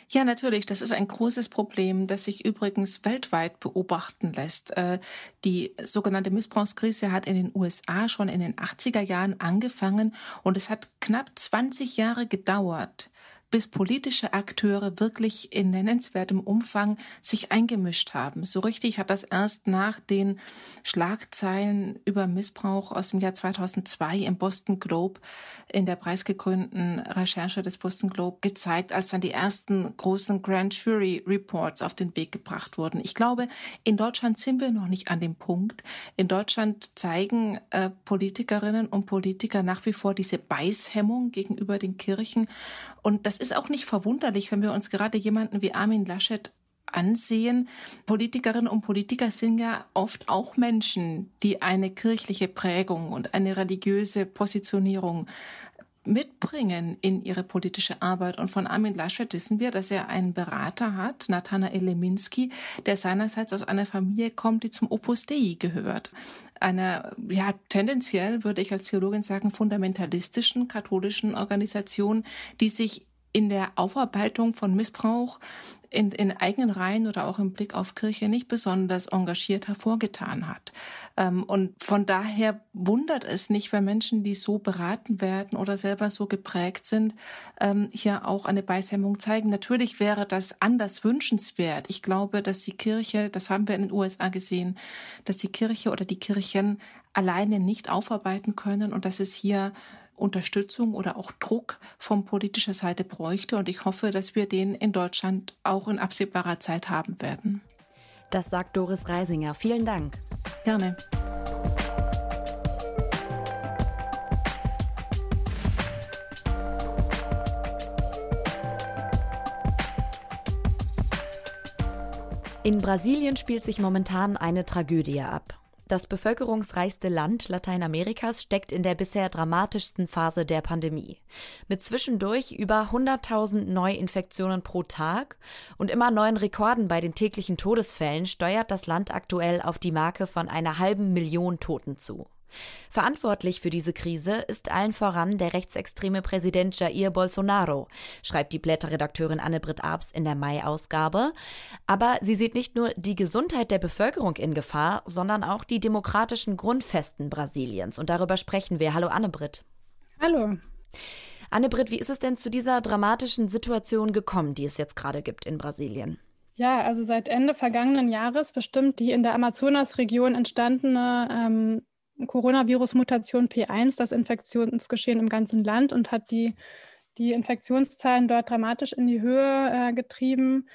Ja, natürlich. Das ist ein großes Problem, das sich übrigens weltweit beobachten lässt. Äh, die sogenannte Missbrauchskrise hat in den USA schon in den 80er Jahren angefangen und es hat knapp 20 Jahre gedauert, bis politische Akteure wirklich in nennenswertem Umfang sich eingemischt haben. So richtig hat das erst nach den Schlagzeilen über Missbrauch aus dem Jahr 2002 im Boston Globe in der preisgekrönten Recherche des Boston Globe gezeigt, als dann die ersten großen Grand Jury Reports auf den Weg gebracht wurden. Ich glaube, in Deutschland sind wir noch nicht an dem Punkt. In Deutschland zeigen äh, Politikerinnen und Politiker nach wie vor diese Beißhemmung gegenüber den Kirchen und das ist auch nicht verwunderlich, wenn wir uns gerade jemanden wie Armin Laschet ansehen. Politikerinnen und Politiker sind ja oft auch Menschen, die eine kirchliche Prägung und eine religiöse Positionierung mitbringen in ihre politische Arbeit. Und von Armin Laschet wissen wir, dass er einen Berater hat, Nathanael Leminski, der seinerseits aus einer Familie kommt, die zum Opus Dei gehört. Einer, ja, tendenziell würde ich als Theologin sagen, fundamentalistischen katholischen Organisation, die sich in der Aufarbeitung von Missbrauch in, in eigenen Reihen oder auch im Blick auf Kirche nicht besonders engagiert hervorgetan hat. Ähm, und von daher wundert es nicht, wenn Menschen, die so beraten werden oder selber so geprägt sind, ähm, hier auch eine Beishemmung zeigen. Natürlich wäre das anders wünschenswert. Ich glaube, dass die Kirche, das haben wir in den USA gesehen, dass die Kirche oder die Kirchen alleine nicht aufarbeiten können und dass es hier Unterstützung oder auch Druck von politischer Seite bräuchte. Und ich hoffe, dass wir den in Deutschland auch in absehbarer Zeit haben werden. Das sagt Doris Reisinger. Vielen Dank. Gerne. In Brasilien spielt sich momentan eine Tragödie ab. Das bevölkerungsreichste Land Lateinamerikas steckt in der bisher dramatischsten Phase der Pandemie. Mit zwischendurch über 100.000 Neuinfektionen pro Tag und immer neuen Rekorden bei den täglichen Todesfällen steuert das Land aktuell auf die Marke von einer halben Million Toten zu. Verantwortlich für diese Krise ist allen voran der rechtsextreme Präsident Jair Bolsonaro, schreibt die Blätterredakteurin Anne-Britt Abs in der Mai-Ausgabe. Aber sie sieht nicht nur die Gesundheit der Bevölkerung in Gefahr, sondern auch die demokratischen Grundfesten Brasiliens. Und darüber sprechen wir. Hallo Anne-Britt. Hallo. Anne-Britt, wie ist es denn zu dieser dramatischen Situation gekommen, die es jetzt gerade gibt in Brasilien? Ja, also seit Ende vergangenen Jahres bestimmt die in der Amazonasregion entstandene ähm, Coronavirus-Mutation P1 das Infektionsgeschehen im ganzen Land und hat die, die Infektionszahlen dort dramatisch in die Höhe äh, getrieben.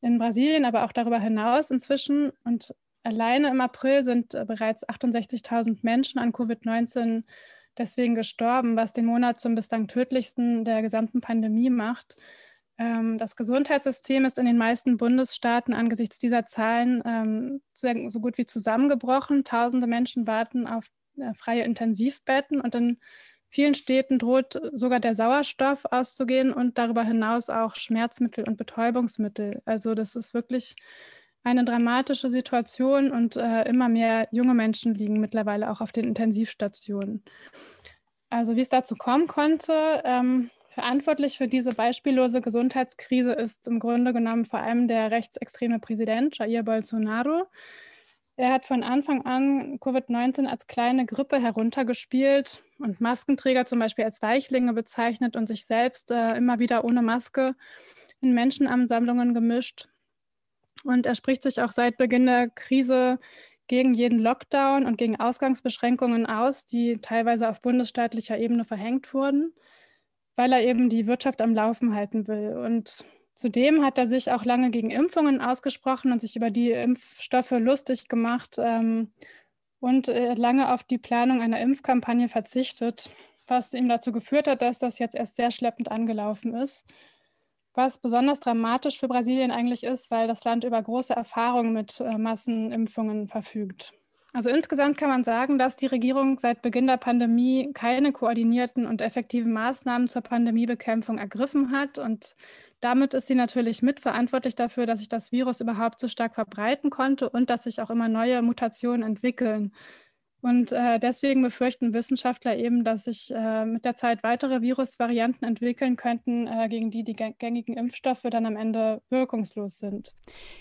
In Brasilien, aber auch darüber hinaus inzwischen. Und alleine im April sind äh, bereits 68.000 Menschen an Covid-19 deswegen gestorben, was den Monat zum bislang tödlichsten der gesamten Pandemie macht. Ähm, das Gesundheitssystem ist in den meisten Bundesstaaten angesichts dieser Zahlen ähm, so gut wie zusammengebrochen. Tausende Menschen warten auf äh, freie Intensivbetten und in vielen Städten droht sogar der Sauerstoff auszugehen und darüber hinaus auch Schmerzmittel und Betäubungsmittel. Also das ist wirklich eine dramatische Situation und äh, immer mehr junge Menschen liegen mittlerweile auch auf den Intensivstationen. Also wie es dazu kommen konnte, ähm, Verantwortlich für diese beispiellose Gesundheitskrise ist im Grunde genommen vor allem der rechtsextreme Präsident Jair Bolsonaro. Er hat von Anfang an Covid-19 als kleine Grippe heruntergespielt und Maskenträger zum Beispiel als Weichlinge bezeichnet und sich selbst äh, immer wieder ohne Maske in Menschenansammlungen gemischt. Und er spricht sich auch seit Beginn der Krise gegen jeden Lockdown und gegen Ausgangsbeschränkungen aus, die teilweise auf bundesstaatlicher Ebene verhängt wurden weil er eben die Wirtschaft am Laufen halten will. Und zudem hat er sich auch lange gegen Impfungen ausgesprochen und sich über die Impfstoffe lustig gemacht ähm, und äh, lange auf die Planung einer Impfkampagne verzichtet, was ihm dazu geführt hat, dass das jetzt erst sehr schleppend angelaufen ist. Was besonders dramatisch für Brasilien eigentlich ist, weil das Land über große Erfahrung mit äh, Massenimpfungen verfügt. Also insgesamt kann man sagen, dass die Regierung seit Beginn der Pandemie keine koordinierten und effektiven Maßnahmen zur Pandemiebekämpfung ergriffen hat. Und damit ist sie natürlich mitverantwortlich dafür, dass sich das Virus überhaupt so stark verbreiten konnte und dass sich auch immer neue Mutationen entwickeln. Und äh, deswegen befürchten Wissenschaftler eben, dass sich äh, mit der Zeit weitere Virusvarianten entwickeln könnten, äh, gegen die die gängigen Impfstoffe dann am Ende wirkungslos sind.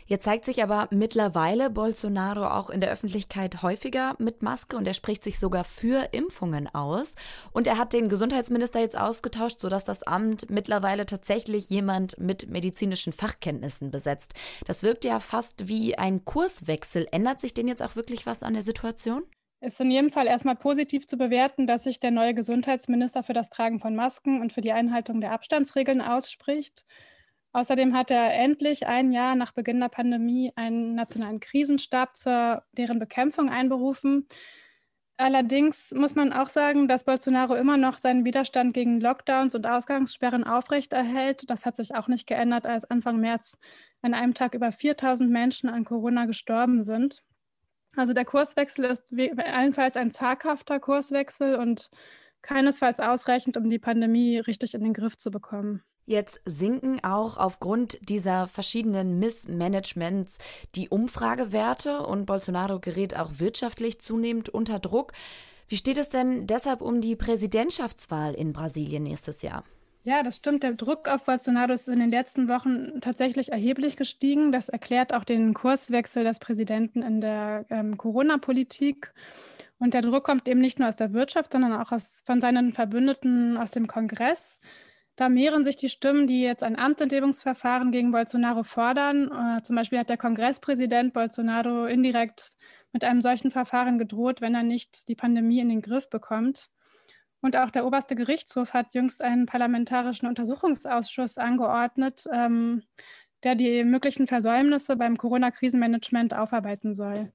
Jetzt zeigt sich aber mittlerweile Bolsonaro auch in der Öffentlichkeit häufiger mit Maske und er spricht sich sogar für Impfungen aus. Und er hat den Gesundheitsminister jetzt ausgetauscht, sodass das Amt mittlerweile tatsächlich jemand mit medizinischen Fachkenntnissen besetzt. Das wirkt ja fast wie ein Kurswechsel. Ändert sich denn jetzt auch wirklich was an der Situation? Ist in jedem Fall erstmal positiv zu bewerten, dass sich der neue Gesundheitsminister für das Tragen von Masken und für die Einhaltung der Abstandsregeln ausspricht. Außerdem hat er endlich ein Jahr nach Beginn der Pandemie einen nationalen Krisenstab zur deren Bekämpfung einberufen. Allerdings muss man auch sagen, dass Bolsonaro immer noch seinen Widerstand gegen Lockdowns und Ausgangssperren aufrechterhält. Das hat sich auch nicht geändert, als Anfang März an einem Tag über 4000 Menschen an Corona gestorben sind. Also der Kurswechsel ist allenfalls ein zaghafter Kurswechsel und keinesfalls ausreichend, um die Pandemie richtig in den Griff zu bekommen. Jetzt sinken auch aufgrund dieser verschiedenen Missmanagements die Umfragewerte und Bolsonaro gerät auch wirtschaftlich zunehmend unter Druck. Wie steht es denn deshalb um die Präsidentschaftswahl in Brasilien nächstes Jahr? Ja, das stimmt. Der Druck auf Bolsonaro ist in den letzten Wochen tatsächlich erheblich gestiegen. Das erklärt auch den Kurswechsel des Präsidenten in der ähm, Corona-Politik. Und der Druck kommt eben nicht nur aus der Wirtschaft, sondern auch aus, von seinen Verbündeten aus dem Kongress. Da mehren sich die Stimmen, die jetzt ein Amtsenthebungsverfahren gegen Bolsonaro fordern. Äh, zum Beispiel hat der Kongresspräsident Bolsonaro indirekt mit einem solchen Verfahren gedroht, wenn er nicht die Pandemie in den Griff bekommt. Und auch der oberste Gerichtshof hat jüngst einen parlamentarischen Untersuchungsausschuss angeordnet, ähm, der die möglichen Versäumnisse beim Corona-Krisenmanagement aufarbeiten soll.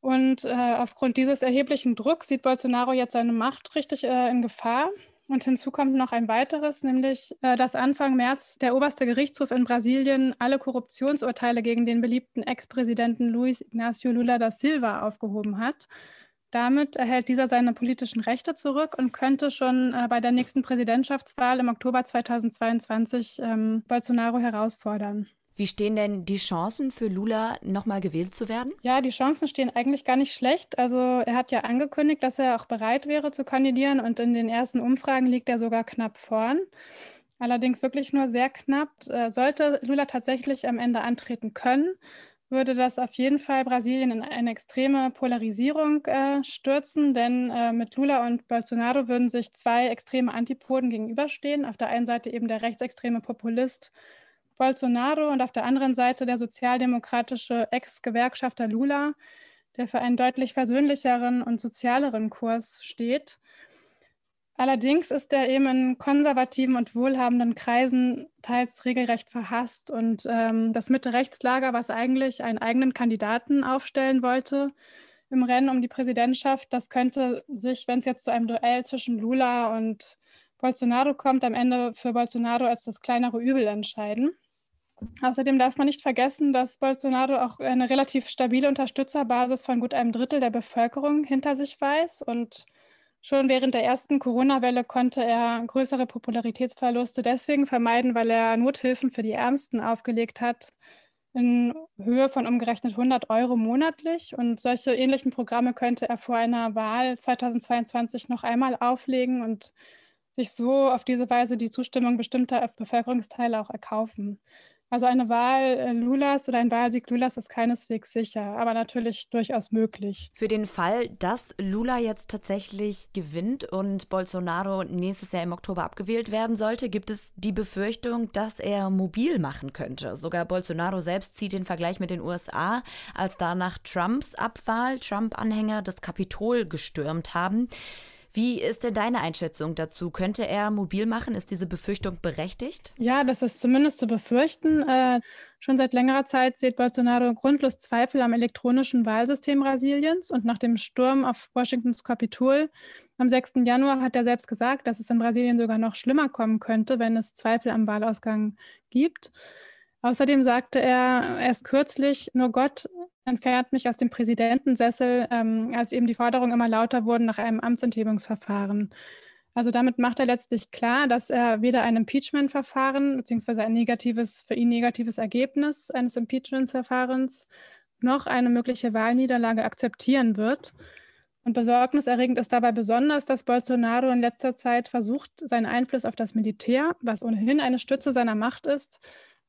Und äh, aufgrund dieses erheblichen Drucks sieht Bolsonaro jetzt seine Macht richtig äh, in Gefahr. Und hinzu kommt noch ein weiteres, nämlich äh, dass Anfang März der oberste Gerichtshof in Brasilien alle Korruptionsurteile gegen den beliebten Ex-Präsidenten Luis Ignacio Lula da Silva aufgehoben hat. Damit erhält dieser seine politischen Rechte zurück und könnte schon äh, bei der nächsten Präsidentschaftswahl im Oktober 2022 ähm, Bolsonaro herausfordern. Wie stehen denn die Chancen für Lula, nochmal gewählt zu werden? Ja, die Chancen stehen eigentlich gar nicht schlecht. Also er hat ja angekündigt, dass er auch bereit wäre zu kandidieren und in den ersten Umfragen liegt er sogar knapp vorn. Allerdings wirklich nur sehr knapp. Äh, sollte Lula tatsächlich am Ende antreten können, würde das auf jeden Fall Brasilien in eine extreme Polarisierung äh, stürzen, denn äh, mit Lula und Bolsonaro würden sich zwei extreme Antipoden gegenüberstehen. Auf der einen Seite eben der rechtsextreme Populist Bolsonaro und auf der anderen Seite der sozialdemokratische Ex-Gewerkschafter Lula, der für einen deutlich versöhnlicheren und sozialeren Kurs steht. Allerdings ist er eben in konservativen und wohlhabenden Kreisen teils regelrecht verhasst. Und ähm, das Mitte-Rechtslager, was eigentlich einen eigenen Kandidaten aufstellen wollte im Rennen um die Präsidentschaft, das könnte sich, wenn es jetzt zu einem Duell zwischen Lula und Bolsonaro kommt, am Ende für Bolsonaro als das kleinere Übel entscheiden. Außerdem darf man nicht vergessen, dass Bolsonaro auch eine relativ stabile Unterstützerbasis von gut einem Drittel der Bevölkerung hinter sich weiß und Schon während der ersten Corona-Welle konnte er größere Popularitätsverluste deswegen vermeiden, weil er Nothilfen für die Ärmsten aufgelegt hat in Höhe von umgerechnet 100 Euro monatlich. Und solche ähnlichen Programme könnte er vor einer Wahl 2022 noch einmal auflegen und sich so auf diese Weise die Zustimmung bestimmter Bevölkerungsteile auch erkaufen. Also eine Wahl äh, Lulas oder ein Wahlsieg Lulas ist keineswegs sicher, aber natürlich durchaus möglich. Für den Fall, dass Lula jetzt tatsächlich gewinnt und Bolsonaro nächstes Jahr im Oktober abgewählt werden sollte, gibt es die Befürchtung, dass er mobil machen könnte. Sogar Bolsonaro selbst zieht den Vergleich mit den USA, als da nach Trumps Abwahl Trump-Anhänger das Kapitol gestürmt haben. Wie ist denn deine Einschätzung dazu? Könnte er mobil machen? Ist diese Befürchtung berechtigt? Ja, das ist zumindest zu befürchten. Äh, schon seit längerer Zeit sieht Bolsonaro grundlos Zweifel am elektronischen Wahlsystem Brasiliens und nach dem Sturm auf Washingtons Kapitol am 6. Januar hat er selbst gesagt, dass es in Brasilien sogar noch schlimmer kommen könnte, wenn es Zweifel am Wahlausgang gibt. Außerdem sagte er erst kürzlich, nur Gott entfernt mich aus dem Präsidentensessel, ähm, als eben die Forderungen immer lauter wurden nach einem Amtsenthebungsverfahren. Also damit macht er letztlich klar, dass er weder ein Impeachment-Verfahren beziehungsweise ein negatives, für ihn negatives Ergebnis eines Impeachment-Verfahrens noch eine mögliche Wahlniederlage akzeptieren wird. Und besorgniserregend ist dabei besonders, dass Bolsonaro in letzter Zeit versucht, seinen Einfluss auf das Militär, was ohnehin eine Stütze seiner Macht ist,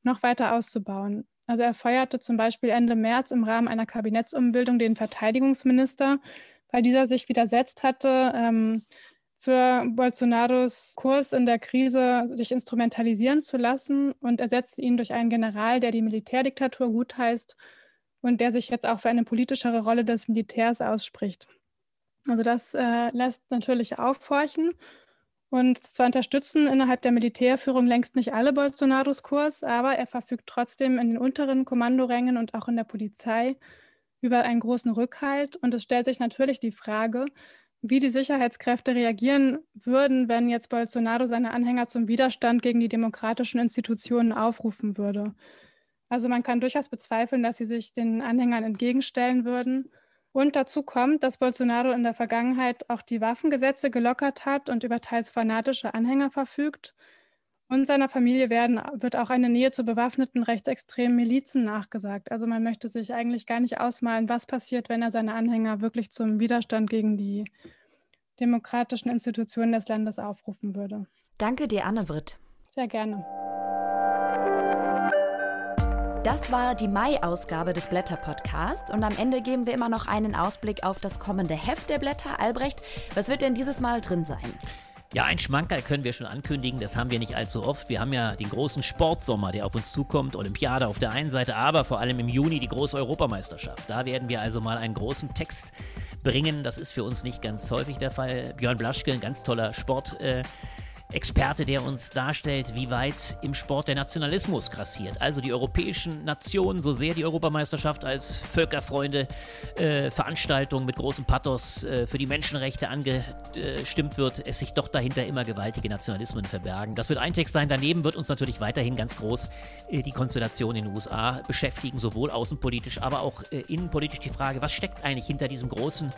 noch weiter auszubauen. Also er feuerte zum Beispiel Ende März im Rahmen einer Kabinettsumbildung den Verteidigungsminister, weil dieser sich widersetzt hatte, ähm, für Bolsonaros Kurs in der Krise sich instrumentalisieren zu lassen und ersetzte ihn durch einen General, der die Militärdiktatur gutheißt und der sich jetzt auch für eine politischere Rolle des Militärs ausspricht. Also das äh, lässt natürlich aufhorchen. Und zwar unterstützen innerhalb der Militärführung längst nicht alle Bolsonaros Kurs, aber er verfügt trotzdem in den unteren Kommandorängen und auch in der Polizei über einen großen Rückhalt. Und es stellt sich natürlich die Frage, wie die Sicherheitskräfte reagieren würden, wenn jetzt Bolsonaro seine Anhänger zum Widerstand gegen die demokratischen Institutionen aufrufen würde. Also man kann durchaus bezweifeln, dass sie sich den Anhängern entgegenstellen würden. Und dazu kommt, dass Bolsonaro in der Vergangenheit auch die Waffengesetze gelockert hat und über teils fanatische Anhänger verfügt. Und seiner Familie werden, wird auch eine Nähe zu bewaffneten rechtsextremen Milizen nachgesagt. Also man möchte sich eigentlich gar nicht ausmalen, was passiert, wenn er seine Anhänger wirklich zum Widerstand gegen die demokratischen Institutionen des Landes aufrufen würde. Danke dir, Anne-Britt. Sehr gerne. Das war die Mai-Ausgabe des Blätter-Podcasts und am Ende geben wir immer noch einen Ausblick auf das kommende Heft der Blätter. Albrecht, was wird denn dieses Mal drin sein? Ja, ein Schmankerl können wir schon ankündigen, das haben wir nicht allzu oft. Wir haben ja den großen Sportsommer, der auf uns zukommt, Olympiade auf der einen Seite, aber vor allem im Juni die große Europameisterschaft. Da werden wir also mal einen großen Text bringen. Das ist für uns nicht ganz häufig der Fall. Björn Blaschke, ein ganz toller Sport. Äh, Experte, der uns darstellt, wie weit im Sport der Nationalismus grassiert. Also die europäischen Nationen, so sehr die Europameisterschaft als Völkerfreunde äh, Veranstaltung mit großem Pathos äh, für die Menschenrechte angestimmt wird, es sich doch dahinter immer gewaltige Nationalismen verbergen. Das wird ein Text sein. Daneben wird uns natürlich weiterhin ganz groß äh, die Konstellation in den USA beschäftigen, sowohl außenpolitisch, aber auch äh, innenpolitisch die Frage, was steckt eigentlich hinter diesem großen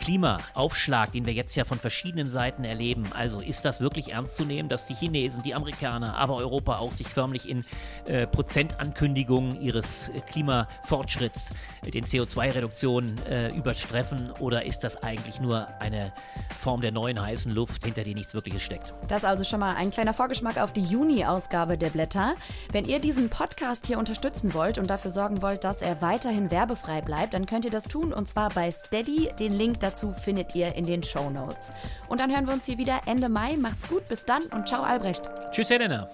Klimaaufschlag, den wir jetzt ja von verschiedenen Seiten erleben. Also ist das wirklich ernst zu nehmen, dass die Chinesen, die Amerikaner, aber Europa auch sich förmlich in äh, Prozentankündigungen ihres äh, Klimafortschritts, äh, den CO2-Reduktionen äh, übertreffen? Oder ist das eigentlich nur eine Form der neuen heißen Luft, hinter der nichts Wirkliches steckt? Das also schon mal ein kleiner Vorgeschmack auf die Juni-Ausgabe der Blätter. Wenn ihr diesen Podcast hier unterstützen wollt und dafür sorgen wollt, dass er weiterhin werbefrei bleibt, dann könnt ihr das tun und zwar bei Steady. Den Link dazu dazu findet ihr in den Show Notes. Und dann hören wir uns hier wieder Ende Mai. Macht's gut, bis dann und ciao Albrecht. Tschüss, Helena.